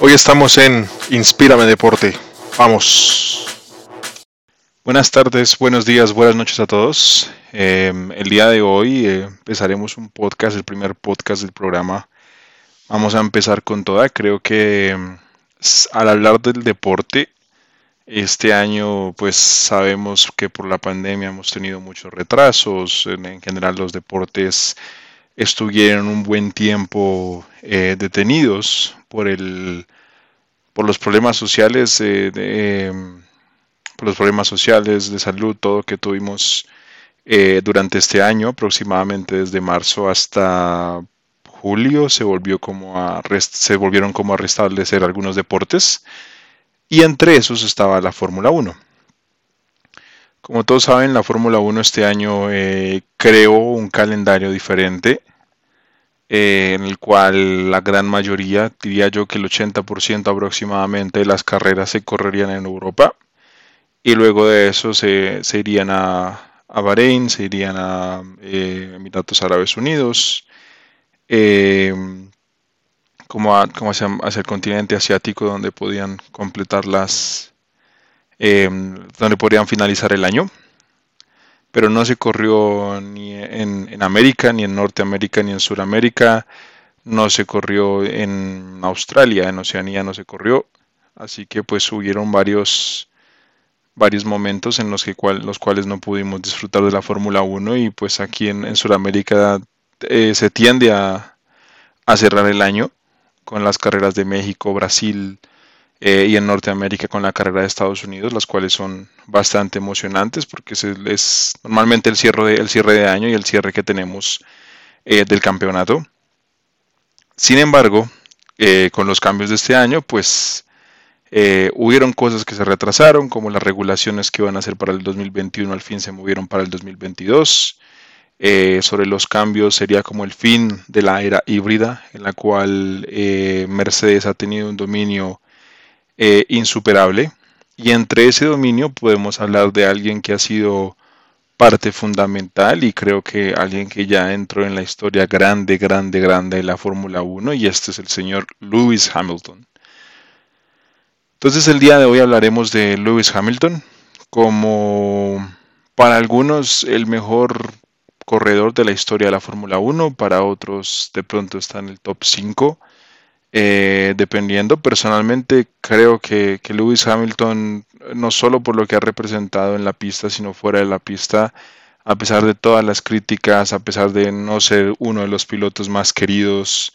Hoy estamos en Inspírame Deporte. Vamos. Buenas tardes, buenos días, buenas noches a todos. Em, el día de hoy eh, empezaremos un podcast, el primer podcast del programa. Vamos a empezar con toda. Creo que em, al hablar del deporte, este año pues sabemos que por la pandemia hemos tenido muchos retrasos. En, general los deportes estuvieron un buen tiempo eh, detenidos por el por los problemas sociales de, em, por los problemas sociales de salud todo que tuvimos eh, durante este año aproximadamente desde marzo hasta julio se volvió como se volvieron como a restablecer algunos deportes. Y entre esos estaba la Fórmula 1 como todos saben la Fórmula 1 este año eh, creó un calendario diferente eh, en el cual la gran mayoría, diría yo que el 80% aproximadamente de las carreras se correrían en Europa y luego de eso se, irían a, a, Bahrein, se irían a eh, Emiratos Árabes Unidos, eh, como, hacia, el continente asiático donde podían completar las, donde podrían finalizar el año pero no se corrió ni en, América, ni en Norteamérica, ni en Sudamérica, no se corrió en Australia, en Oceanía no se corrió, así que pues hubieron varios varios momentos en los, que los cuales no pudimos disfrutar de la Fórmula 1 y pues aquí en, Sudamérica eh, se tiende a, a cerrar el año con las carreras de México, Brasil, eh, y en Norteamérica con la carrera de Estados Unidos, las cuales son bastante emocionantes porque es, normalmente el cierre, de, el cierre de año y el cierre que tenemos eh, del campeonato. Sin embargo, eh, con los cambios de este año, pues hubieron cosas que se retrasaron, como las regulaciones que iban a ser para el 2021 al fin se movieron para el 2022. sobre los cambios sería como el fin de la era híbrida, en la cual Mercedes ha tenido un dominio eh, insuperable. Y entre ese dominio podemos hablar de alguien que ha sido parte fundamental y creo que alguien que ya entró en la historia grande, grande, grande de la Fórmula 1 y este es el señor Lewis Hamilton. Entonces el día de hoy hablaremos de Lewis Hamilton como para algunos el mejor corredor de la historia de la Fórmula 1, para otros de pronto está en el top 5 eh, dependiendo, personalmente creo que, Lewis Hamilton, no solo por lo que ha representado en la pista, sino fuera de la pista, a pesar de todas las críticas, a pesar de no ser uno de los pilotos más queridos,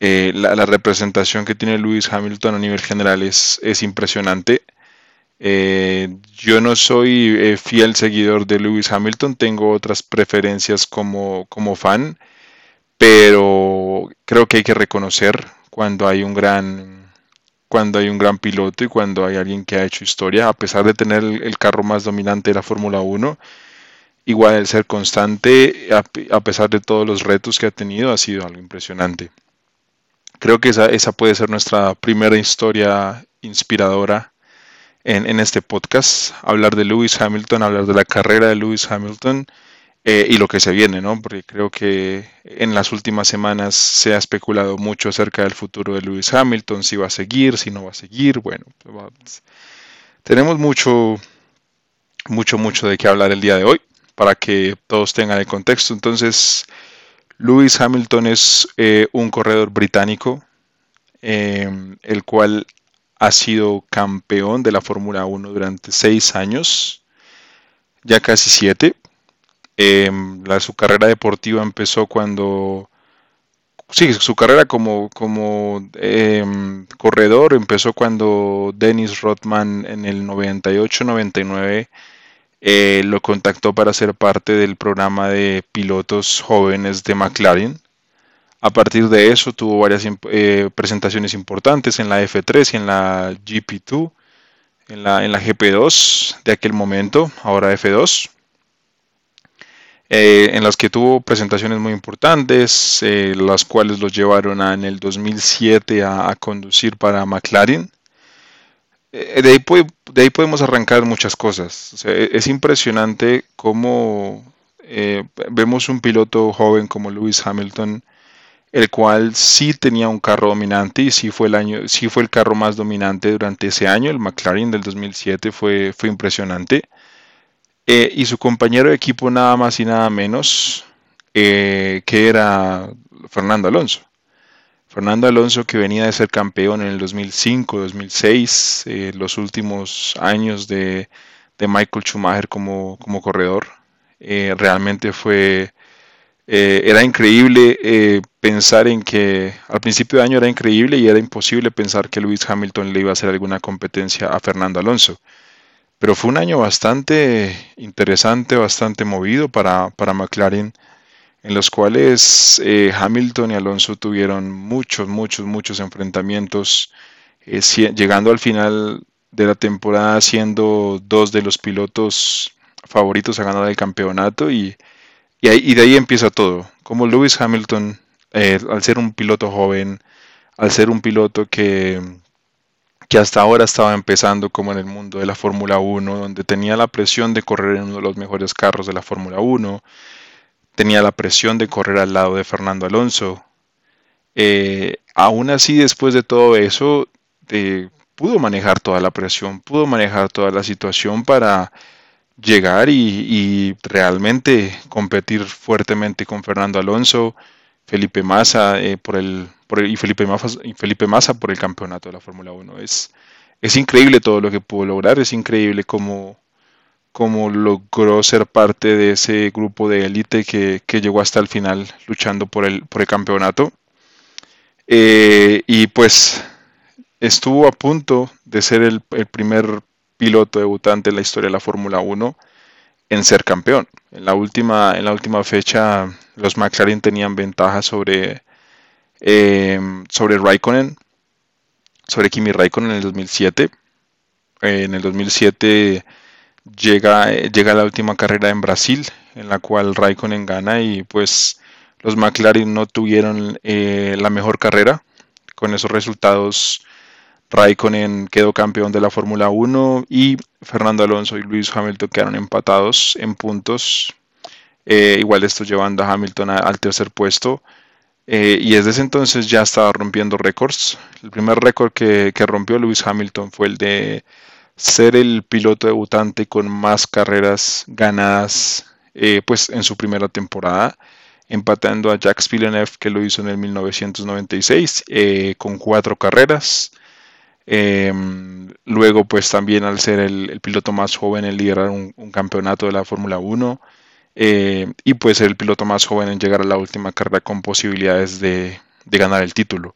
eh, la, representación que tiene Lewis Hamilton a nivel general es, es impresionante. Eh, yo no soy fiel seguidor de Lewis Hamilton, tengo otras preferencias como fan, pero creo que hay que reconocer cuando hay un gran cuando hay un gran piloto y cuando hay alguien que ha hecho historia, a pesar de tener el, carro más dominante de la Fórmula 1, igual el ser constante, a, pesar de todos los retos que ha tenido, ha sido algo impresionante. Creo que esa, esa puede ser nuestra primera historia inspiradora en, en, este podcast. Hablar de Lewis Hamilton, hablar de la carrera de Lewis Hamilton eh, y lo que se viene, ¿no? Porque creo que en las últimas semanas se ha especulado mucho acerca del futuro de Lewis Hamilton, si va a seguir, si no va a seguir. Bueno, pues, tenemos mucho, mucho, mucho de qué hablar el día de hoy para que todos tengan el contexto. Entonces, Lewis Hamilton es eh, un corredor británico, em, el cual ha sido campeón de la Fórmula 1 durante seis años, ya casi siete. Em, su carrera deportiva empezó cuando... Sí, su carrera como, em, corredor empezó cuando Dennis Rothman en el 98-99 eh, lo contactó para ser parte del programa de pilotos jóvenes de McLaren. A partir de eso tuvo varias eh, presentaciones importantes en la F3 y en la GP2, en la, en la GP2 de aquel momento, ahora F2. Eh, en las que tuvo presentaciones muy importantes, eh, las cuales los llevaron en el 2007 a, conducir para McLaren. Eh, de, ahí podemos arrancar muchas cosas. E, es impresionante cómo vemos un piloto joven como Lewis Hamilton el cual sí tenía un carro dominante y sí fue el año, sí fue el carro más dominante durante ese año. El McLaren del 2007 fue, fue impresionante. Eh, y su compañero de equipo nada más y nada menos eh, que era Fernando Alonso. Fernando Alonso que venía de ser campeón en el 2005, 2006, eh, los últimos años de, Michael Schumacher como, como corredor. realmente fue era increíble pensar en que al principio de año era increíble y era imposible pensar que Lewis Hamilton le iba a hacer alguna competencia a Fernando Alonso. Pero fue un año bastante interesante, bastante movido para, para McLaren, en los cuales eh, Hamilton y Alonso tuvieron muchos, muchos, muchos enfrentamientos, llegando al final de la temporada siendo dos de los pilotos favoritos a ganar el campeonato y y, de ahí empieza todo. Como Lewis Hamilton, eh, al ser un piloto joven, al ser un piloto que, que hasta ahora estaba empezando como en el mundo de la Fórmula 1, donde tenía la presión de correr en uno de los mejores carros de la Fórmula 1, tenía la presión de correr al lado de Fernando Alonso. Eh, aún así, después de todo eso, eh, pudo manejar toda la presión, pudo manejar toda la situación para llegar y, realmente competir fuertemente con Fernando Alonso, Felipe Massa eh, por, el, y Felipe por el campeonato de la Fórmula 1. Es, es increíble todo lo que pudo lograr, es increíble cómo, cómo logró ser parte de ese grupo de élite que, llegó hasta el final luchando por el, por el campeonato. Eh, y pues estuvo a punto de ser el, el primer piloto debutante en la historia de la Fórmula 1 en ser campeón. En la última, en la última fecha los McLaren tenían ventaja sobre, eh, sobre Raikkonen, sobre Kimi Raikkonen en el 2007. en el 2007 llega, llega la última carrera en Brasil, en la cual Raikkonen gana y pues los McLaren no tuvieron eh, la mejor carrera. Con esos resultados Raikkonen quedó campeón de la Fórmula 1 y Fernando Alonso y Luis Hamilton quedaron empatados en puntos. Eh, igual esto llevando a Hamilton al tercer puesto. Eh, y desde ese entonces ya estaba rompiendo récords. El primer récord que, rompió Lewis Hamilton fue el de ser el piloto debutante con más carreras ganadas eh, pues en su primera temporada, empatando a Jacques Villeneuve que lo hizo en el 1996 con cuatro carreras. Em, luego, pues también al ser el, piloto más joven en liderar un, campeonato de la Fórmula 1 eh, y pues el piloto más joven en llegar a la última carrera con posibilidades de, ganar el título.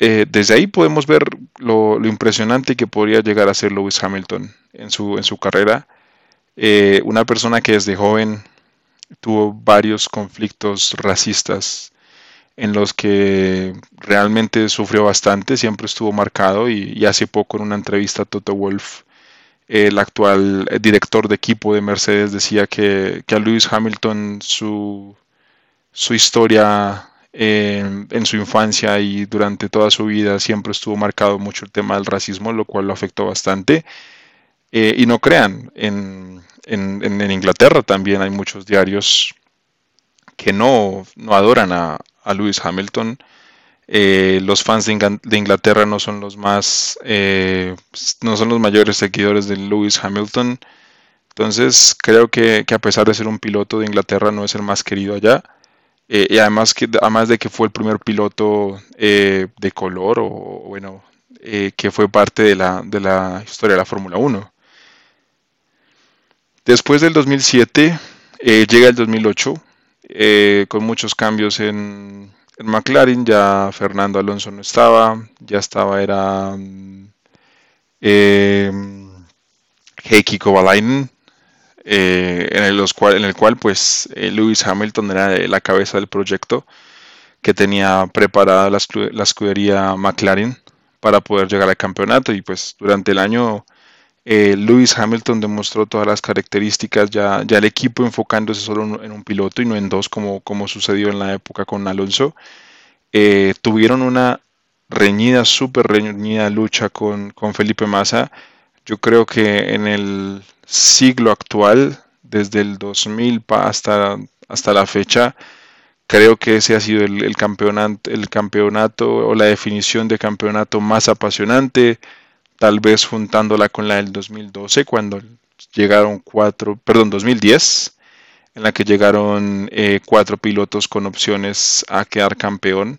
Eh, desde ahí podemos ver lo, impresionante que podría llegar a ser Lewis Hamilton en su, en su carrera. Eh, una persona que desde joven tuvo varios conflictos racistas en los que realmente sufrió bastante, siempre estuvo marcado y, hace poco en una entrevista a Toto Wolf, el actual director de equipo de Mercedes, decía que, a Lewis Hamilton su, su historia eh, en su infancia y durante toda su vida siempre estuvo marcado mucho el tema del racismo, lo cual lo afectó bastante. Eh, y no crean, en, en, Inglaterra también hay muchos diarios que no, no adoran a, a Lewis Hamilton. Eh, los fans de, Inglaterra no son los más, eh, no son los mayores seguidores de Lewis Hamilton. Entonces creo que, a pesar de ser un piloto de Inglaterra no es el más querido allá. Eh, y además, que, además de que fue el primer piloto de color o, bueno, que fue parte de la, de la historia de la Fórmula 1. Después del 2007 llega el 2008 eh, con muchos cambios en, McLaren, ya Fernando Alonso no estaba, ya estaba, era eh, Heikki Kovalainen, eh, en, el, cual, en el cual pues eh, Lewis Hamilton era la cabeza del proyecto que tenía preparada la, la escudería McLaren para poder llegar al campeonato. Y pues durante el año eh, Lewis Hamilton demostró todas las características, ya, ya el equipo enfocándose solo en un piloto y no en dos como, como sucedió en la época con Alonso. Eh, tuvieron una reñida, súper reñida lucha con, Felipe Massa. Yo creo que en el siglo actual, desde el 2000 hasta, hasta la fecha, Creo que ese ha sido el, el campeonato o la definición de campeonato más apasionante, tal vez juntándola con la del 2012, cuando llegaron cuatro, perdón, 2010, en la que llegaron eh, cuatro pilotos con opciones a quedar campeón.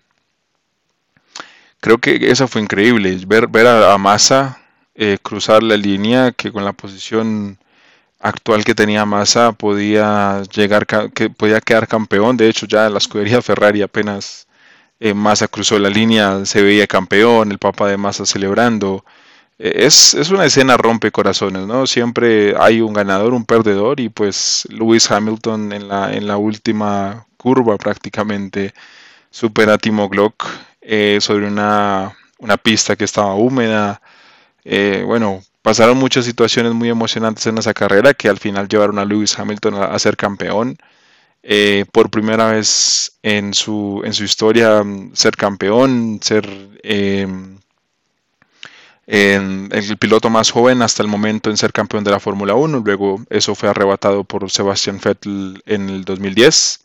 Creo que eso fue increíble, ver, ver a, Massa eh, cruzar la línea, que con la posición actual que tenía Massa podía llegar que podía quedar campeón. De hecho, ya la escudería Ferrari apenas eh, Massa cruzó la línea, se veía campeón, el papá de Massa celebrando. Eh, es, es, una escena rompe corazones, ¿no? Siempre hay un ganador, un perdedor, y pues Lewis Hamilton en la, en la última curva prácticamente supera a Timo Glock eh, sobre una, una, pista que estaba húmeda. Eh, bueno, pasaron muchas situaciones muy emocionantes en esa carrera que al final llevaron a Lewis Hamilton a, ser campeón. por primera vez en su, en su historia ser campeón, ser el piloto más joven hasta el momento en ser campeón de la Fórmula 1. Luego eso fue arrebatado por Sebastian Vettel en el 2010.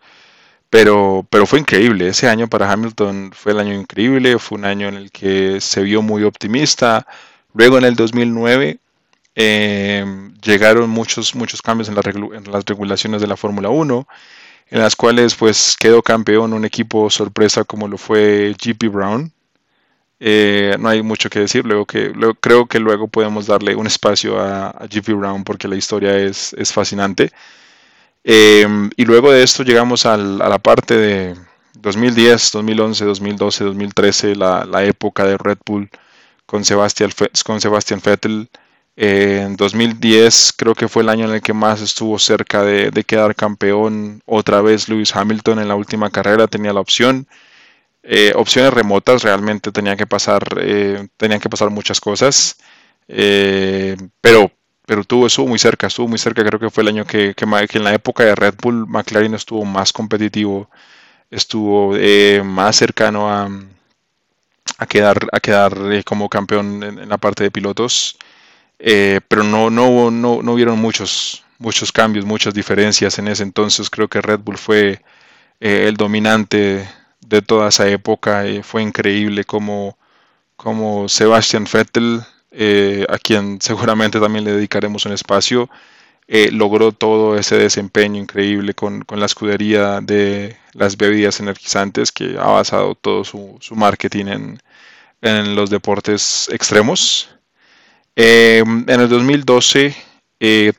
Pero, pero fue increíble. Ese año para Hamilton fue el año increíble. Fue un año en el que se vio muy optimista. Luego en el 2009 em, llegaron muchos, muchos cambios en, en las regulaciones de la Fórmula 1 en las cuales pues quedó campeón un equipo sorpresa como lo fue GP Brown, eh, no hay mucho que decir, luego que creo que luego podemos darle un espacio a, GP Brown porque la historia es, es fascinante. Em, y luego de esto llegamos a la parte de 2010, 2011, 2012, 2013, la, la época de Red Bull con Sebastian, con Sebastian Vettel. en 2010 creo que fue el año en el que más estuvo cerca de, de quedar campeón. Otra vez Lewis Hamilton en la última carrera tenía la opción. Eh, opciones remotas realmente tenía que pasar, eh, tenían que pasar muchas cosas, eh, pero, pero tuvo, estuvo muy cerca, estuvo muy cerca, creo que fue el año que, que, en la época de Red Bull McLaren estuvo más competitivo, estuvo más cercano a, a quedar, a quedar como campeón en, la parte de pilotos, pero no, no, no, no hubieron muchos, muchos cambios, muchas diferencias en ese entonces, creo que Red Bull fue el dominante de toda esa época. y fue increíble como, como Sebastian Vettel, eh, a quien seguramente también le dedicaremos un espacio, eh, logró todo ese desempeño increíble con, la escudería de las bebidas energizantes que ha basado todo su, marketing en, en, los deportes extremos. Eh, en el 2012,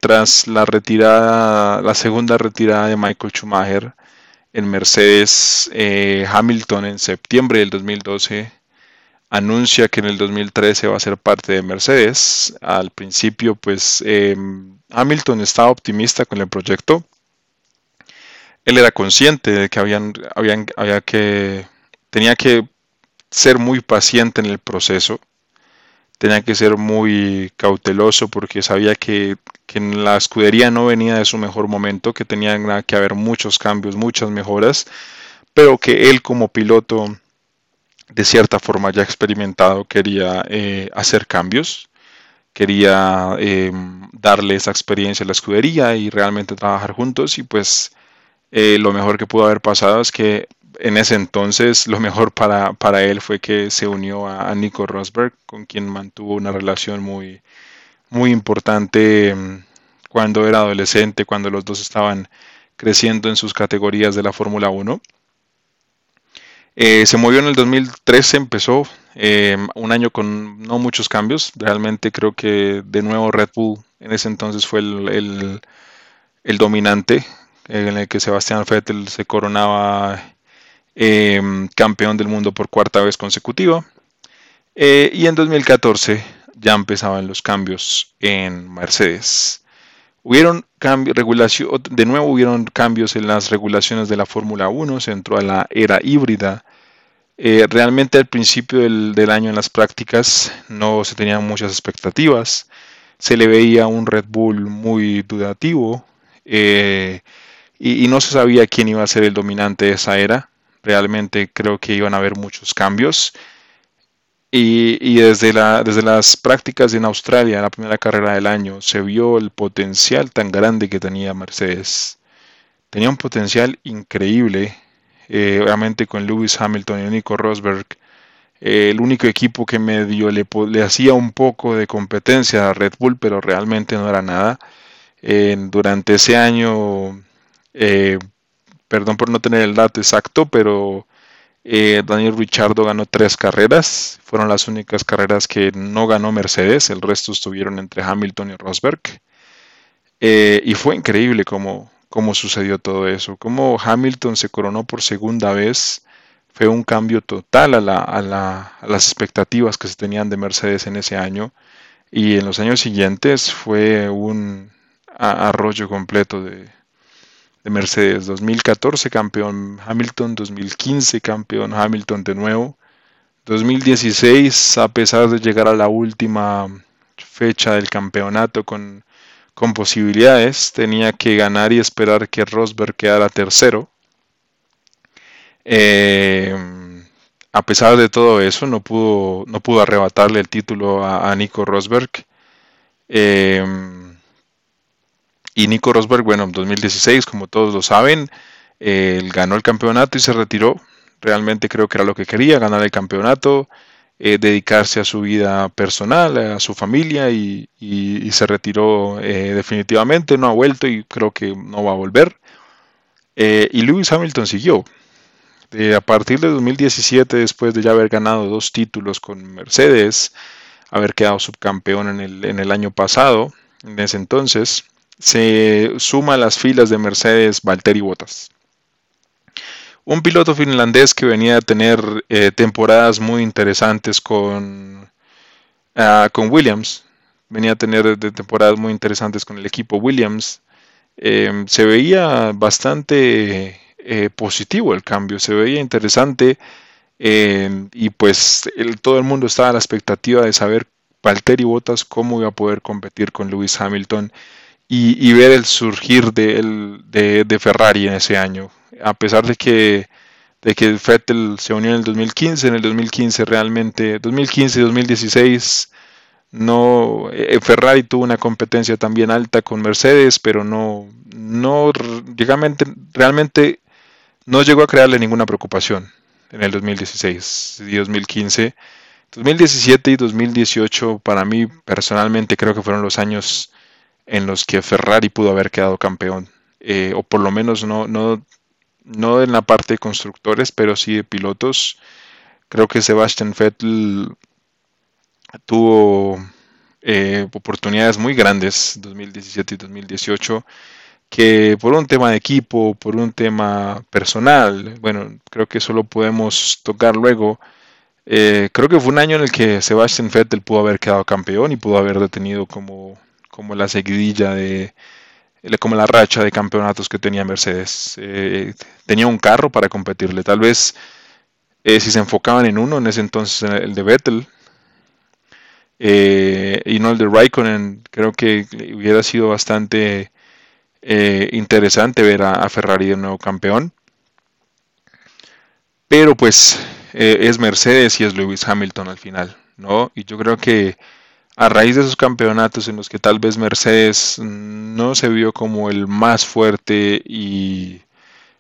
tras la retirada, la segunda retirada de Michael Schumacher, en Mercedes, eh, Hamilton en septiembre del 2012 anuncia que en el 2013 va a ser parte de Mercedes. Al principio, pues em, Hamilton estaba optimista con el proyecto. Él era consciente de que habían, habían, había que, tenía que ser muy paciente en el proceso tenía que ser muy cauteloso porque sabía que, en la escudería no venía de su mejor momento, que tenía que haber muchos cambios, muchas mejoras, pero que él como piloto de cierta forma ya experimentado quería eh, hacer cambios, quería eh, darle esa experiencia a la escudería y realmente trabajar juntos y pues eh, lo mejor que pudo haber pasado es que en ese entonces lo mejor para, para él fue que se unió a, Nico Rosberg, con quien mantuvo una relación muy, muy importante mm, cuando era adolescente, cuando los dos estaban creciendo en sus categorías de la Fórmula 1. Eh, se movió en el 2013, empezó eh, un año con no muchos cambios. Realmente creo que de nuevo Red Bull en ese entonces fue el, el dominante, en el que Sebastián Vettel se coronaba Em, campeón del mundo por cuarta vez consecutiva. Eh, y en 2014 ya empezaban los cambios en Mercedes. Hubieron de nuevo hubieron cambios en las regulaciones de la Fórmula 1, se entró a la era híbrida. Eh, realmente al principio del, año en las prácticas no se tenían muchas expectativas. Se le veía un Red Bull muy dudativo eh, y, no se sabía quién iba a ser el dominante de esa era. Realmente creo que iban a haber muchos cambios. Y, desde, la, desde las prácticas en Australia, la primera carrera del año, se vio el potencial tan grande que tenía Mercedes. Tenía un potencial increíble. eh, obviamente con Lewis Hamilton y Nico Rosberg, eh, el único equipo que medio le, le, hacía un poco de competencia a Red Bull, pero realmente no era nada. durante ese año, perdón por no tener el dato exacto, pero Daniel Ricciardo ganó tres carreras, fueron las únicas carreras que no ganó Mercedes, el resto estuvieron entre Hamilton y Rosberg. y fue increíble como cómo sucedió todo eso, cómo Hamilton se coronó por segunda vez, fue un cambio total a, las expectativas que se tenían de Mercedes en ese año. Y en los años siguientes fue un arroyo completo de, de Mercedes. 2014 campeón Hamilton, 2015 campeón Hamilton de nuevo, 2016 a pesar de llegar a la última fecha del campeonato con con posibilidades, tenía que ganar y esperar que Rosberg quedara tercero. Eh, a pesar de todo eso, no pudo, no pudo arrebatarle el título a, Nico Rosberg. Eh, y Nico Rosberg, bueno, en 2016, como todos lo saben, él ganó el campeonato y se retiró. Realmente creo que era lo que quería, ganar el campeonato. Eh, dedicarse a su vida personal, a su familia y, se retiró eh, definitivamente, no ha vuelto y creo que no va a volver. Eh, y Lewis Hamilton siguió. a partir de 2017, después de ya haber ganado dos títulos con Mercedes, haber quedado subcampeón en el, en el año pasado, en ese entonces, se suma a las filas de Mercedes Valtteri Bottas un piloto finlandés que venía a tener eh, temporadas muy interesantes con, ah, con Williams. Venía a tener temporadas muy interesantes con el equipo Williams. Em, se veía bastante eh, positivo el cambio, se veía interesante y pues todo el mundo estaba a la expectativa de saber Valtteri Bottas cómo iba a poder competir con Lewis Hamilton y, ver el surgir de, de Ferrari en ese año a pesar de que, de que Vettel se unió en el 2015, en el 2015 realmente, 2015 y 2016, no, eh, Ferrari tuvo una competencia también alta con Mercedes, pero no, no, realmente, realmente no llegó a crearle ninguna preocupación en el 2016 y 2015. 2017 y 2018 para mí personalmente creo que fueron los años en los que Ferrari pudo haber quedado campeón. Eh, o por lo menos no, no, no en la parte de constructores, pero sí de pilotos. Creo que Sebastian Vettel tuvo eh, oportunidades muy grandes 2017 y 2018 que por un tema de equipo, por un tema personal, bueno, creo que eso lo podemos tocar luego. Eh, creo que fue un año en el que Sebastian Vettel pudo haber quedado campeón y pudo haber detenido como, como la seguidilla de, como la racha de campeonatos que tenía Mercedes. Eh, tenía un carro para competirle. Tal vez eh, si se enfocaban en uno, en ese entonces el de Vettel, eh, y no el de Raikkonen, creo que hubiera sido bastante interesante ver a, Ferrari de nuevo campeón. Pero pues es Mercedes y es Lewis Hamilton al final, ¿no? Y yo creo que a raíz de esos campeonatos en los que tal vez Mercedes no se vio como el más fuerte y,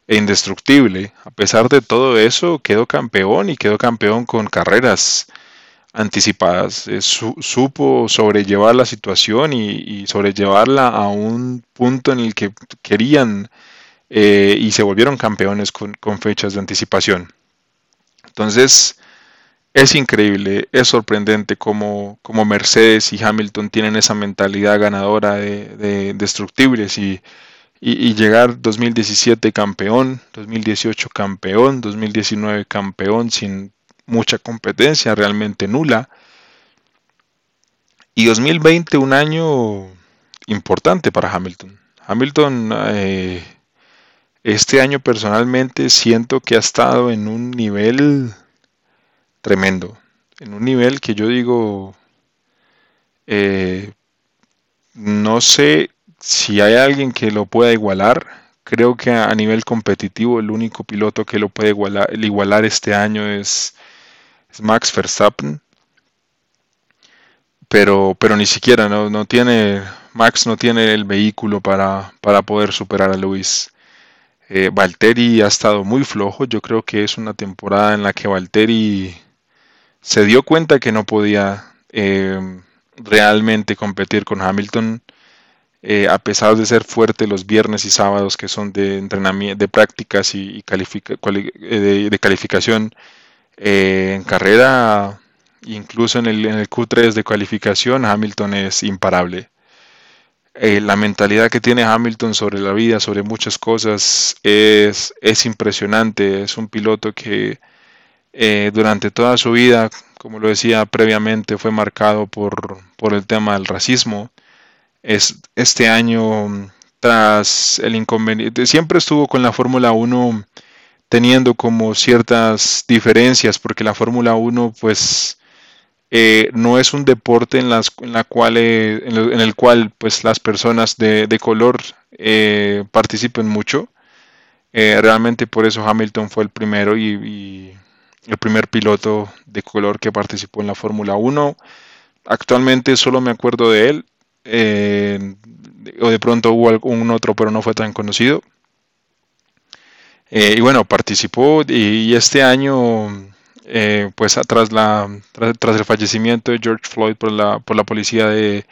e indestructible, a pesar de todo eso quedó campeón y quedó campeón con carreras anticipadas. supo sobrellevar la situación y, sobrellevarla a un punto en el que querían eh, y se volvieron campeones con fechas de anticipación. Entonces, es increíble, es sorprendente cómo, Mercedes y Hamilton tienen esa mentalidad ganadora de, destructibles y, y, llegar 2017 campeón, 2018 campeón, 2019 campeón sin mucha competencia, realmente nula. Y 2020 un año importante para Hamilton. Hamilton eh, este año personalmente siento que ha estado en un nivel tremendo. En un nivel que yo digo, eh, no sé si hay alguien que lo pueda igualar. Creo que a nivel competitivo el único piloto que lo puede igualar, igualar este año es, Max Verstappen. Pero, pero ni siquiera, no, no, tiene, Max no tiene el vehículo para, para poder superar a Luis. Eh, Valtteri ha estado muy flojo. Yo creo que es una temporada en la que Valtteri se dio cuenta que no podía eh, realmente competir con Hamilton. Eh, a pesar de ser fuerte los viernes y sábados que son de entrenamiento, de prácticas y, eh, de, calificación en carrera, incluso en el, en el Q3 de calificación, Hamilton es imparable. La mentalidad que tiene Hamilton sobre la vida, sobre muchas cosas, es, es impresionante. Es un piloto que eh, durante toda su vida, como lo decía previamente, fue marcado por, por el tema del racismo. Es, este año, tras el inconveniente, siempre estuvo con la Fórmula 1 teniendo como ciertas diferencias, porque la Fórmula 1 pues eh, no es un deporte en, las, en, la cual, eh, en, el cual pues, las personas de, color eh, participen mucho. realmente por eso Hamilton fue el primero y, el primer piloto de color que participó en la Fórmula 1. Actualmente solo me acuerdo de él, o de pronto hubo algún otro, pero no fue tan conocido. y bueno, participó y este año eh, pues tras, la, tras, el fallecimiento de George Floyd por la, por la policía de,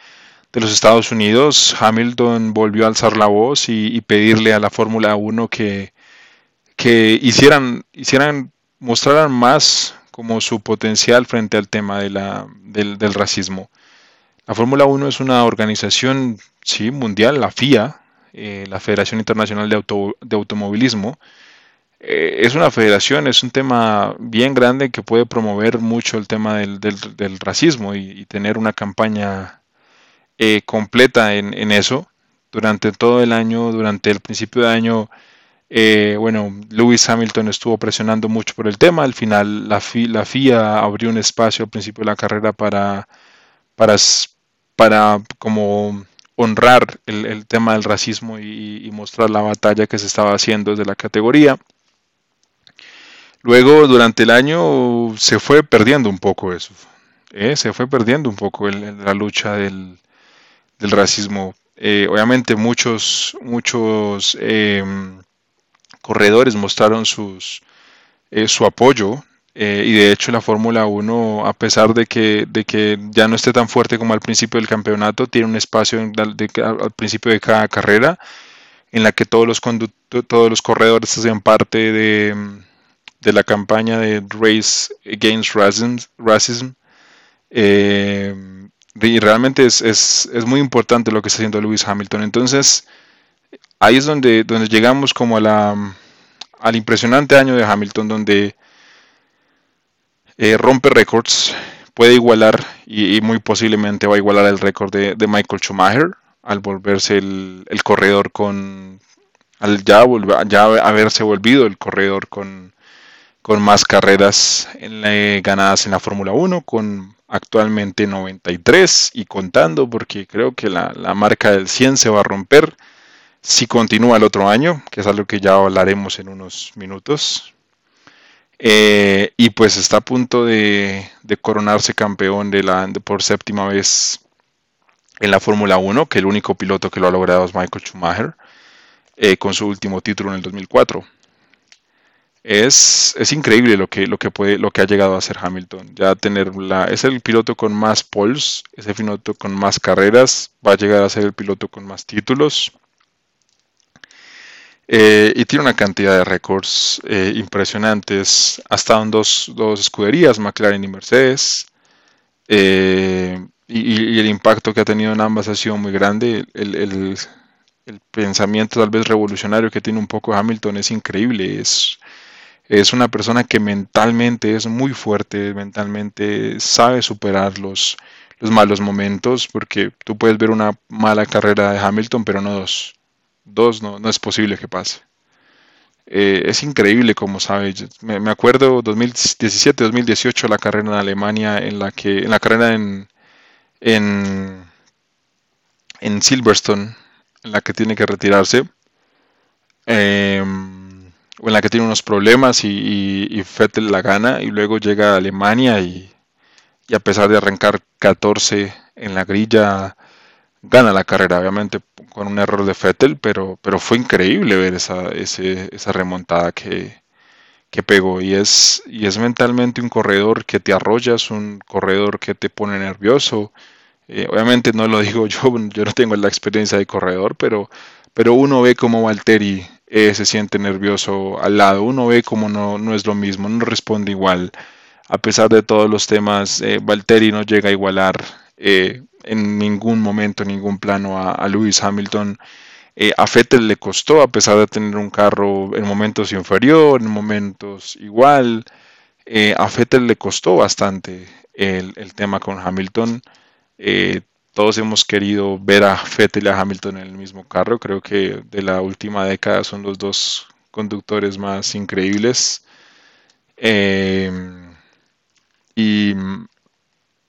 los Estados Unidos, Hamilton volvió a alzar la voz y, pedirle a la Fórmula 1 que, que hicieran, hicieran, mostraran más como su potencial frente al tema de la, del, racismo. La Fórmula 1 es una organización sí, mundial, la FIA, eh, la Federación Internacional de, de Automovilismo, eh, es una federación, es un tema bien grande que puede promover mucho el tema del, racismo y, tener una campaña eh, completa en, eso durante todo el año, durante el principio de año. Eh, bueno, Lewis Hamilton estuvo presionando mucho por el tema. Al final, la, FIA abrió un espacio al principio de la carrera para, para, para como honrar el, tema del racismo y, mostrar la batalla que se estaba haciendo desde la categoría. Luego, durante el año, se fue perdiendo un poco eso. ¿eh? Se fue perdiendo un poco la lucha del, racismo. Eh, obviamente muchos, muchos em, corredores mostraron sus, eh, su apoyo y de hecho la Fórmula 1, a pesar de que, de que ya no esté tan fuerte como al principio del campeonato, tiene un espacio al principio de cada carrera en la que todos los, todos los corredores hacen parte de de la campaña de Race Against Racism. Eh, y realmente es, es, es, muy importante lo que está haciendo Lewis Hamilton. Entonces, ahí es donde, donde llegamos como a la, al impresionante año de Hamilton, donde eh, rompe récords, puede igualar y, muy posiblemente va a igualar el récord de, de, Michael Schumacher al volverse el, el corredor con, al ya, ya haberse volvido el corredor con con más carreras ganadas en la Fórmula 1, con actualmente 93 y contando, porque creo que la, marca del 100 se va a romper si continúa el otro año, que es algo que ya hablaremos en unos minutos. Eh, y pues está a punto de, coronarse campeón de la, por séptima vez en la Fórmula 1, que el único piloto que lo ha logrado es Michael Schumacher, eh, con su último título en el 2004 es, es increíble lo que, lo, que puede, lo que ha llegado a hacer Hamilton. Ya tener la, es el piloto con más poles, es el piloto con más carreras, va a llegar a ser el piloto con más títulos. Eh, y tiene una cantidad de récords eh, impresionantes. Ha estado en dos, dos, escuderías, McLaren y Mercedes. Eh, y, el impacto que ha tenido en ambas ha sido muy grande. El, el, el, pensamiento tal vez revolucionario que tiene un poco Hamilton es increíble. Es, es una persona que mentalmente es muy fuerte, mentalmente sabe superar los, los malos momentos, porque tú puedes ver una mala carrera de Hamilton, pero no dos. Dos no, no es posible que pase. Eh, es increíble como sabe. Me, me acuerdo 2017-2018 la carrera en Alemania, en la que en la carrera en, en, en Silverstone, en la que tiene que retirarse. Eh, en la que tiene unos problemas y, y, Vettel la gana y luego llega a Alemania y, a pesar de arrancar 14 en la grilla, gana la carrera, obviamente con un error de Fettel, pero, pero fue increíble ver esa, esa remontada que, que pegó. Y es, y es mentalmente un corredor que te arrolla, es un corredor que te pone nervioso. Eh, obviamente no lo digo yo, yo no tengo la experiencia de corredor, pero, pero uno ve como Valtteri eh, se siente nervioso al lado, uno ve como no, no es lo mismo, no responde igual. A pesar de todos los temas, eh, no llega a igualar eh, en ningún momento, en ningún plano a, Lewis Hamilton. Eh, a Fettel le costó, a pesar de tener un carro en momentos inferior, en momentos igual. Eh, a Fettel le costó bastante el, tema con Hamilton. todos hemos querido ver a Fettel y a Hamilton en el mismo carro. Creo que de la última década son los dos conductores más increíbles. y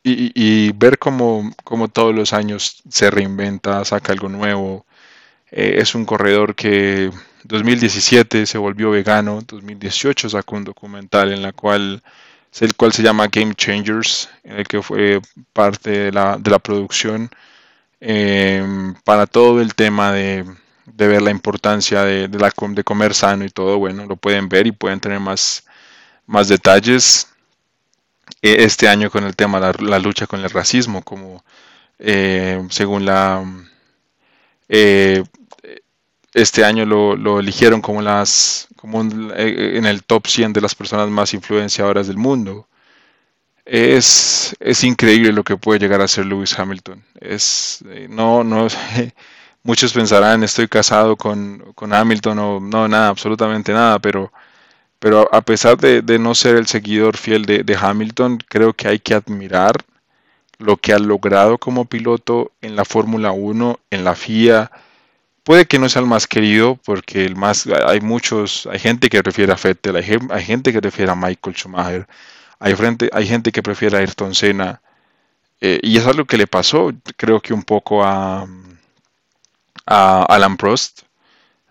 y, ver cómo, todos los años se reinventa, saca algo nuevo. Eh, es un corredor que 2017 se volvió vegano, 2018 sacó un documental en la cual el cual se llama Game Changers, en el que fue parte de la, de la producción em, para todo el tema de, ver la importancia de, de, la, de comer sano y todo. Bueno, lo pueden ver y pueden tener más, más detalles. E, este año con el tema de la, lucha con el racismo, como eh, según la... Eh, este año lo, eligieron como las como eh, en el top 100 de las personas más influenciadoras del mundo. Es, es increíble lo que puede llegar a ser Lewis Hamilton. Es, no, no, muchos pensarán estoy casado con, con Hamilton o no, nada, absolutamente nada, pero pero a pesar de, no ser el seguidor fiel de, Hamilton, creo que hay que admirar lo que ha logrado como piloto en la Fórmula 1, en la FIA. Puede que no sea el más querido, porque el más, hay muchos, hay gente que prefiere a Vettel, hay, gente que prefiere a Michael Schumacher, hay, hay gente que prefiere a Ayrton Senna. Eh, y es algo que le pasó, creo que un poco a, a Alan Prost,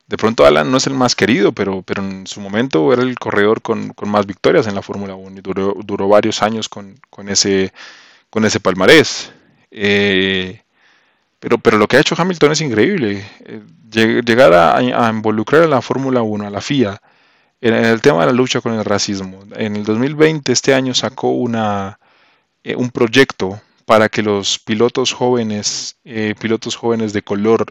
de pronto Alan no es el más querido, pero, pero en su momento era el corredor con, más victorias en la Fórmula 1 y duró, duró, varios años con, ese, con ese palmarés. Eh, pero, pero lo que ha hecho Hamilton es increíble. Eh, llegar a, involucrar a la Fórmula 1, a la FIA, en, el tema de la lucha con el racismo. En el 2020, este año, sacó una, eh, un proyecto para que los pilotos jóvenes, pilotos jóvenes de color,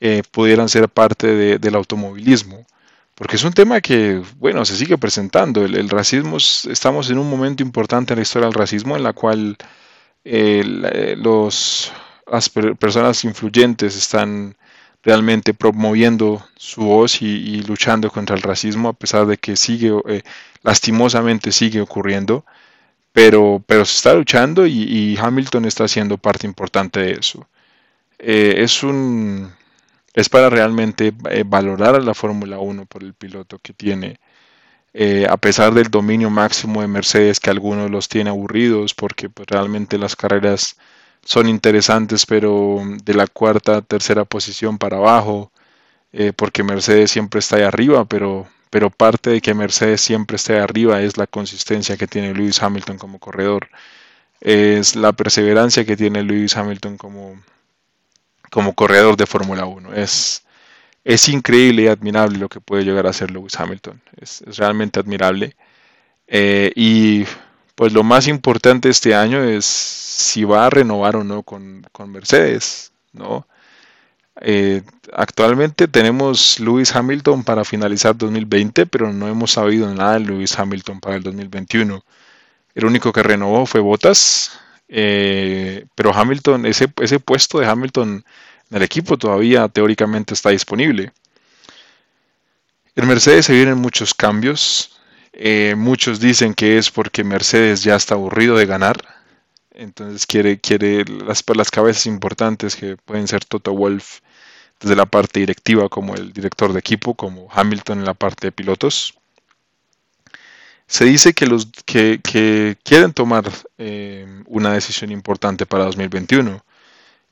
eh, pudieran ser parte del automovilismo. Porque es un tema que, bueno, se sigue presentando. El, racismo, estamos en un momento importante en la historia del racismo en la cual eh, eh, los, las personas influyentes están realmente promoviendo su voz y, luchando contra el racismo, a pesar de que sigue, lastimosamente sigue ocurriendo, pero, pero se está luchando y, Hamilton está siendo parte importante de eso. es un, es para realmente eh, valorar a la Fórmula 1 por el piloto que tiene. Eh, a pesar del dominio máximo de Mercedes, que algunos los tiene aburridos, porque pues, realmente las carreras son interesantes, pero de la cuarta, tercera posición para abajo, eh, porque Mercedes siempre está ahí arriba, pero, pero parte de que Mercedes siempre esté ahí arriba es la consistencia que tiene Lewis Hamilton como corredor, es la perseverancia que tiene Lewis Hamilton como, como corredor de Fórmula 1. Es, es increíble y admirable lo que puede llegar a hacer Lewis Hamilton. Es, realmente admirable. Eh, y pues lo más importante este año es si va a renovar o no con, Mercedes, ¿no? Eh, actualmente tenemos Lewis Hamilton para finalizar 2020, pero no hemos sabido nada de Lewis Hamilton para el 2021. El único que renovó fue Bottas, eh, pero Hamilton, ese, ese puesto de Hamilton en el equipo todavía teóricamente está disponible. En Mercedes se vienen muchos cambios. Eh, muchos dicen que es porque Mercedes ya está aburrido de ganar. Entonces quiere, quiere las, las cabezas importantes que pueden ser Toto Wolf desde la parte directiva como el director de equipo, como Hamilton en la parte de pilotos se dice que los que, quieren tomar eh, una decisión importante para 2021.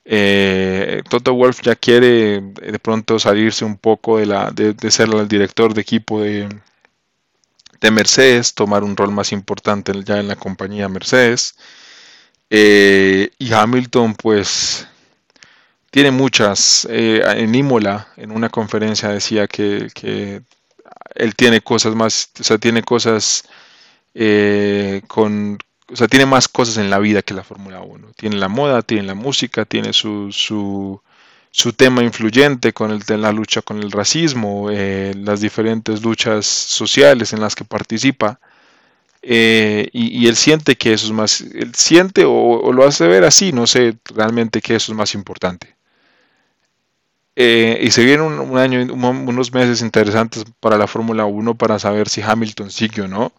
Eh, Toto Wolf ya quiere eh, de pronto salirse un poco de, la, de, ser el director de equipo de, de, Mercedes, tomar un rol más importante ya en la compañía Mercedes. y Hamilton pues tiene muchas. Eh, en Imola, en una conferencia, decía que, él tiene cosas más, o sea, tiene cosas eh, con, o sea, tiene más cosas en la vida que la Fórmula 1. Tiene la moda, tiene la música, tiene su, su, tema influyente con el, la lucha con el racismo, eh, las diferentes luchas sociales en las que participa. Eh, y, él siente que eso es más, él siente o, lo hace ver así, no sé realmente que eso es más importante. Eh, y se viene un, año, unos meses interesantes para la Fórmula 1 para saber si Hamilton sigue o no.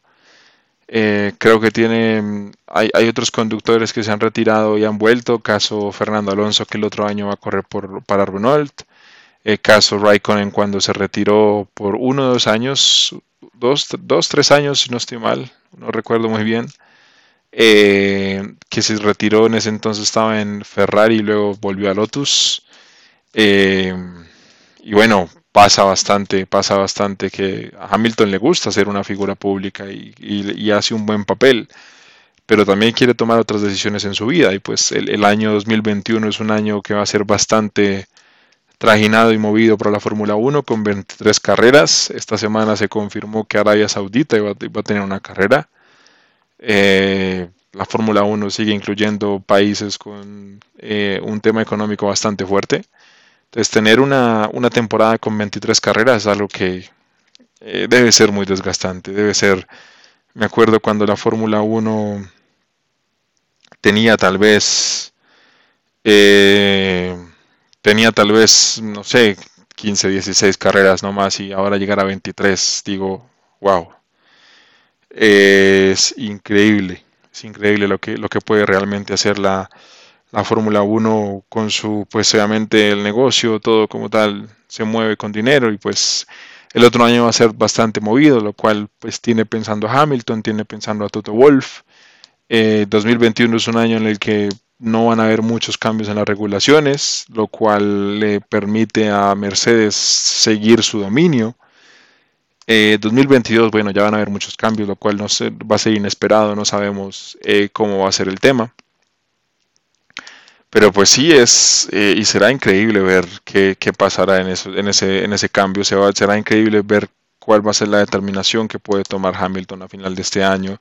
Eh, creo que tiene, hay, hay, otros conductores que se han retirado y han vuelto, caso Fernando Alonso que el otro año va a correr por, para Renault, eh, caso Raikkonen cuando se retiró por uno o dos años, dos, dos, tres años si no estoy mal, no recuerdo muy bien, que se retiró en ese entonces estaba en Ferrari y luego volvió a Lotus. Y bueno, pasa bastante, pasa bastante que a Hamilton le gusta ser una figura pública y, hace un buen papel, pero también quiere tomar otras decisiones en su vida y pues el, año 2021 es un año que va a ser bastante trajinado y movido para la Fórmula 1 con 23 carreras. Esta semana se confirmó que Arabia Saudita iba, a tener una carrera. Eh, la Fórmula 1 sigue incluyendo países con eh, un tema económico bastante fuerte. Entonces, tener una, temporada con 23 carreras es algo que eh, debe ser muy desgastante. Debe ser, me acuerdo cuando la Fórmula 1 tenía tal vez, eh, tenía tal vez, no sé, 15, 16 carreras nomás y ahora llegar a 23, digo, wow. es increíble, es increíble lo que, lo que puede realmente hacer la, la Fórmula 1 con su, pues obviamente el negocio, todo como tal, se mueve con dinero y pues el otro año va a ser bastante movido, lo cual pues tiene pensando a Hamilton, tiene pensando a Toto Wolf. 2021 eh, es un año en el que no van a haber muchos cambios en las regulaciones, lo cual le permite a Mercedes seguir su dominio. 2022, eh, bueno, ya van a haber muchos cambios, lo cual no va a ser inesperado, no sabemos eh, cómo va a ser el tema. Pero pues sí es eh, y será increíble ver qué, pasará en, eso, en, ese, en ese cambio. Se va, será increíble ver cuál va a ser la determinación que puede tomar Hamilton a final de este año.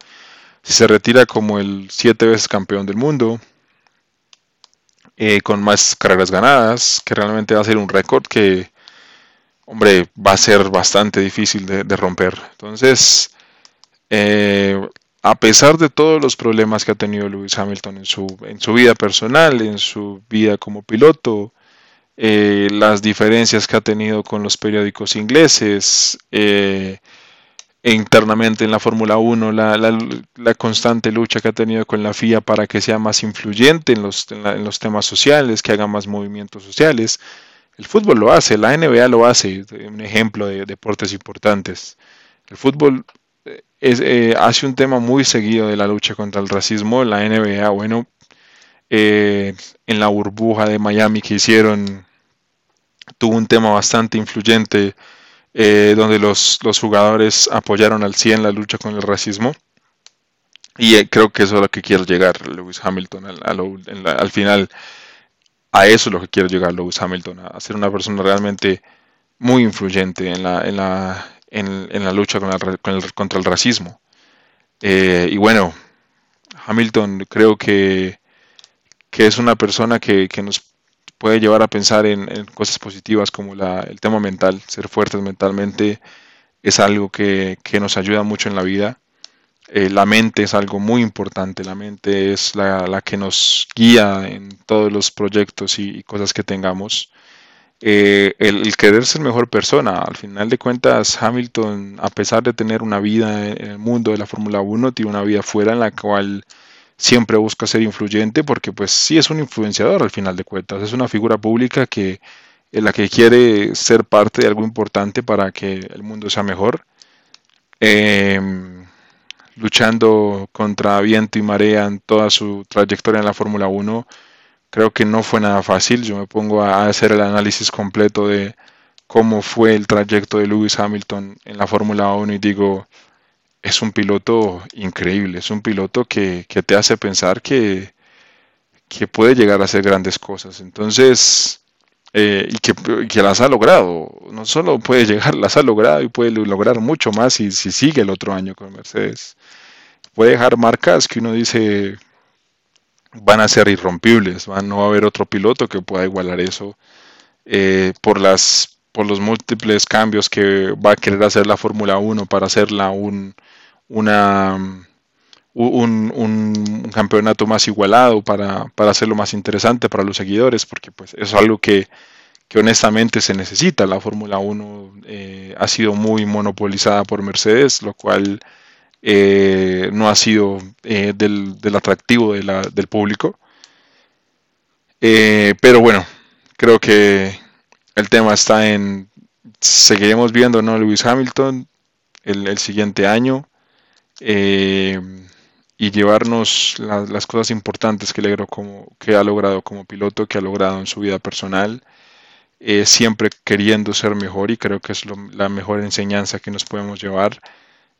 Si se retira como el siete veces campeón del mundo, eh, con más carreras ganadas, que realmente va a ser un récord que, hombre, va a ser bastante difícil de, de romper. Entonces, eh, a pesar de todos los problemas que ha tenido Lewis Hamilton en su, en su vida personal, en su vida como piloto, eh, las diferencias que ha tenido con los periódicos ingleses, eh, internamente en la Fórmula 1, la, constante lucha que ha tenido con la FIA para que sea más influyente en los, en los temas sociales, que haga más movimientos sociales. El fútbol lo hace, la NBA lo hace, un ejemplo de deportes importantes. El fútbol eh, hace un tema muy seguido de la lucha contra el racismo. La NBA, bueno, eh, en la burbuja de Miami que hicieron, tuvo un tema bastante influyente eh, donde los, jugadores apoyaron al 100 la lucha con el racismo. Y creo que eso es a lo que quiere llegar Lewis Hamilton al, final. A eso es lo que quiere llegar Lewis Hamilton, a ser una persona realmente muy influyente en la, en la, en, la lucha contra el racismo. Eh, y bueno, Hamilton creo que, que es una persona que, nos puede llevar a pensar en, cosas positivas como la, el tema mental, ser fuertes mentalmente es algo que, nos ayuda mucho en la vida. Eh, la mente es algo muy importante, la mente es la, que nos guía en todos los proyectos y cosas que tengamos. Eh, el, querer ser mejor persona. Al final de cuentas, Hamilton, a pesar de tener una vida en el mundo de la Fórmula 1, tiene una vida fuera en la cual siempre busca ser influyente porque pues sí es un influenciador al final de cuentas. Es una figura pública que en la que quiere ser parte de algo importante para que el mundo sea mejor. Em, luchando contra viento y marea en toda su trayectoria en la Fórmula 1 Creo que no fue nada fácil. Yo me pongo a hacer el análisis completo de cómo fue el trayecto de Lewis Hamilton en la Fórmula 1 y digo, es un piloto increíble, es un piloto que, te hace pensar que, que puede llegar a hacer grandes cosas. Entonces, eh, y, que, que, las ha logrado. No solo puede llegar, las ha logrado y puede lograr mucho más si, si sigue el otro año con Mercedes. Puede dejar marcas que uno dice van a ser irrompibles, no va a haber otro piloto que pueda igualar eso eh, por las por los múltiples cambios que va a querer hacer la Fórmula 1 para hacerla un, una, un, un, campeonato más igualado, para, para, hacerlo más interesante para los seguidores, porque pues es algo que, que honestamente se necesita. La Fórmula 1 eh, ha sido muy monopolizada por Mercedes, lo cual eh, no ha sido eh, del, del, atractivo de la, del público. pero bueno, creo que el tema está en, seguiremos viendo, ¿no? Lewis Hamilton el, el siguiente año eh, y llevarnos las cosas importantes que, como, que ha logrado como piloto, que ha logrado en su vida personal, eh, siempre queriendo ser mejor y creo que es la mejor enseñanza que nos podemos llevar.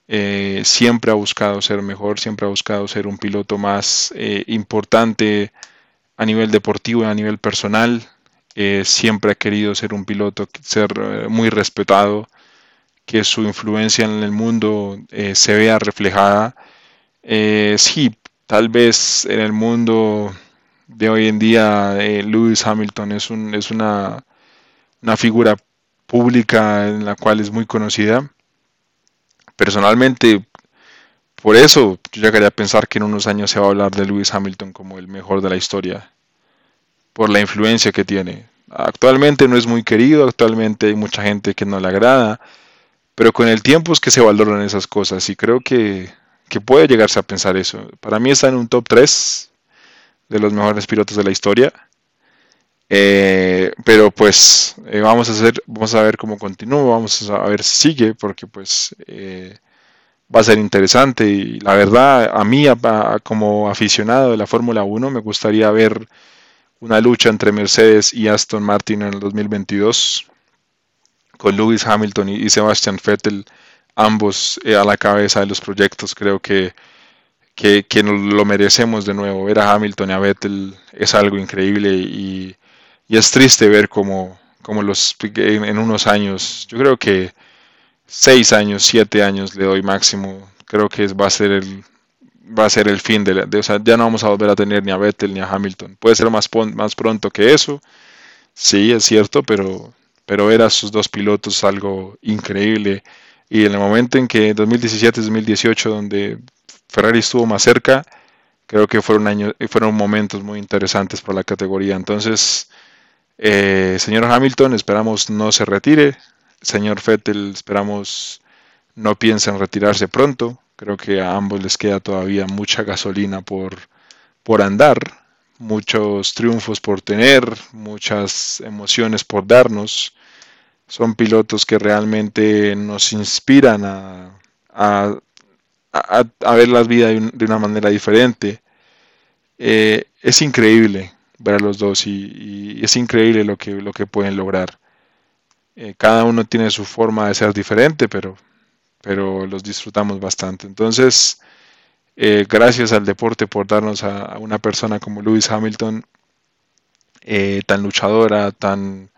Eh, siempre ha buscado ser mejor, siempre ha buscado ser un piloto más importante a nivel deportivo y a nivel personal. Eh, siempre ha querido ser un piloto, ser eh, muy respetado, que su influencia en el mundo eh, se vea reflejada. sí, tal vez en el mundo de hoy en día Lewis Hamilton es, un, es una, una figura pública en la cual es muy conocida. Personalmente, por eso yo llegaría a pensar que en unos años se va a hablar de Lewis Hamilton como el mejor de la historia por la influencia que tiene. Actualmente no es muy querido, actualmente hay mucha gente que no le agrada, pero con el tiempo es que se valoran esas cosas y creo que, puede llegarse a pensar eso. Para mí está en un top 3 de los mejores pilotos de la historia. Eh, pero pues eh, vamos a hacer, vamos a ver cómo continúa, vamos a ver si sigue, porque pues eh, va a ser interesante y la verdad a mí como aficionado de la Fórmula 1 me gustaría ver una lucha entre Mercedes y Aston Martin en el 2022, con Lewis Hamilton y, Sebastian Vettel, ambos eh, a la cabeza de los proyectos. Creo que, que, lo merecemos de nuevo. Ver a Hamilton y a Vettel es algo increíble y, es triste ver cómo, los en, unos años, yo creo que seis años, siete años le doy máximo. Creo que va a ser el, va a ser el fin de, de, o sea, ya no vamos a volver a tener ni a Vettel ni a Hamilton. Puede ser más, más pronto que eso, sí, es cierto, pero, pero ver a sus dos pilotos algo increíble. Y en el momento en que 2017-2018, donde Ferrari estuvo más cerca, creo que fueron, años, fueron momentos muy interesantes para la categoría. Entonces, eh, señor Hamilton, esperamos no se retire. Señor Vettel, esperamos no piense en retirarse pronto. Creo que a ambos les queda todavía mucha gasolina por, por andar, muchos triunfos por tener, muchas emociones por darnos. Son pilotos que realmente nos inspiran a, a, ver las vidas de una manera diferente. Eh, es increíble ver a los dos y, es increíble lo que, lo que pueden lograr. Eh, cada uno tiene su forma de ser diferente, pero pero los disfrutamos bastante. Entonces, eh, gracias al deporte por darnos a, una persona como Lewis Hamilton, eh, tan luchadora, tan,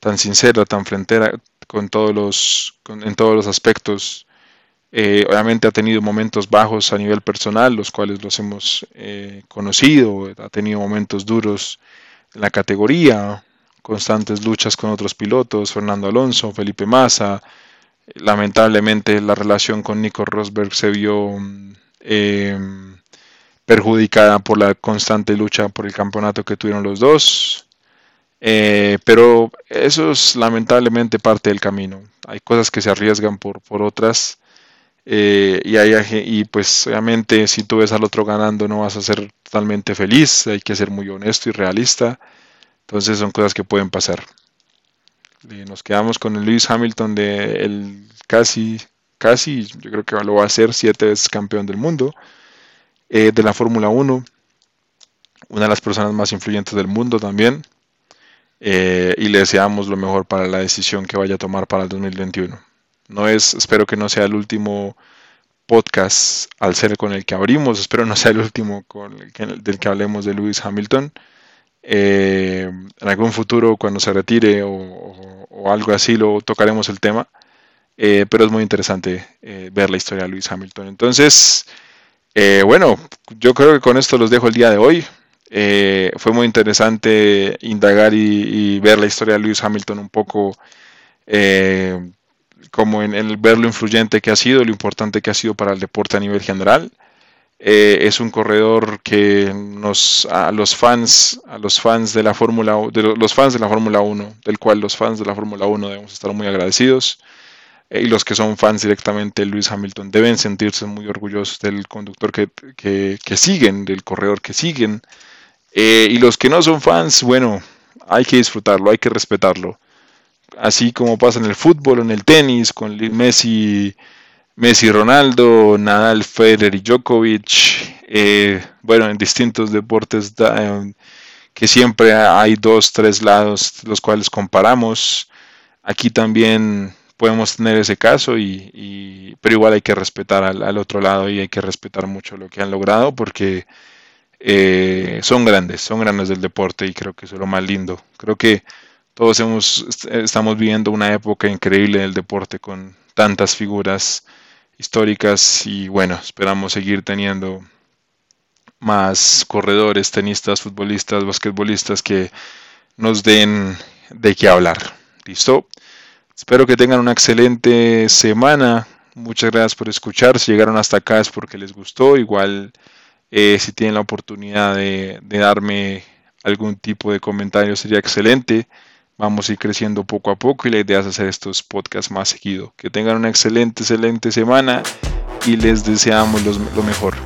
tan sincera, tan frentera con todos los, en todos los aspectos. Eh, obviamente ha tenido momentos bajos a nivel personal, los cuales los hemos conocido, ha tenido momentos duros en la categoría, constantes luchas con otros pilotos, Fernando Alonso, Felipe Massa, lamentablemente la relación con Nico Rosberg se vio eh, perjudicada por la constante lucha por el campeonato que tuvieron los dos. Eh, pero eso es lamentablemente parte del camino. Hay cosas que se arriesgan por, por otras. Eh, y, hay, y pues obviamente si tú ves al otro ganando no vas a ser totalmente feliz. Hay que ser muy honesto y realista. Entonces son cosas que pueden pasar nos quedamos con el Lewis Hamilton de el casi, casi, yo creo que lo va a ser siete veces campeón del mundo eh, de la Fórmula 1, una de las personas más influyentes del mundo también. Eh, y le deseamos lo mejor para la decisión que vaya a tomar para el 2021. No es, espero que no sea el último podcast al ser con el que abrimos, espero no sea el último con del que hablemos de Lewis Hamilton. Eh, en algún futuro, cuando se retire o, algo así, lo tocaremos el tema. Eh, pero es muy interesante eh, ver la historia de Lewis Hamilton. Entonces, bueno, yo creo que con esto los dejo el día de hoy. fue muy interesante indagar y, ver la historia de Lewis Hamilton un poco como en, el ver lo influyente que ha sido, lo importante que ha sido para el deporte a nivel general. Eh, es un corredor que nos a los fans a los fans de la Fórmula de los fans de la Fórmula 1 del cual los fans de la Fórmula 1 debemos estar muy agradecidos eh, y los que son fans directamente de Lewis Hamilton deben sentirse muy orgullosos del conductor que, que, siguen del corredor que siguen eh, y los que no son fans bueno hay que disfrutarlo hay que respetarlo así como pasa en el fútbol o en el tenis con Messi Messi, Ronaldo, Nadal, Federer y Djokovic. Eh, bueno, en distintos deportes eh, que siempre hay dos, tres lados los cuales comparamos. Aquí también podemos tener ese caso, y, pero igual hay que respetar al, otro lado y hay que respetar mucho lo que han logrado porque eh, son grandes, son grandes del deporte y creo que eso es lo más lindo. Creo que todos hemos, estamos viviendo una época increíble del deporte con tantas figuras históricas y bueno, esperamos seguir teniendo más corredores, tenistas, futbolistas, basquetbolistas que nos den de qué hablar. ¿Listo? Espero que tengan una excelente semana. Muchas gracias por escuchar. Si llegaron hasta acá es porque les gustó. Igual eh, si tienen la oportunidad de darme algún tipo de comentario sería excelente. Vamos a ir creciendo poco a poco y la idea es hacer estos podcasts más seguido. Que tengan una excelente, excelente semana y les deseamos lo mejor.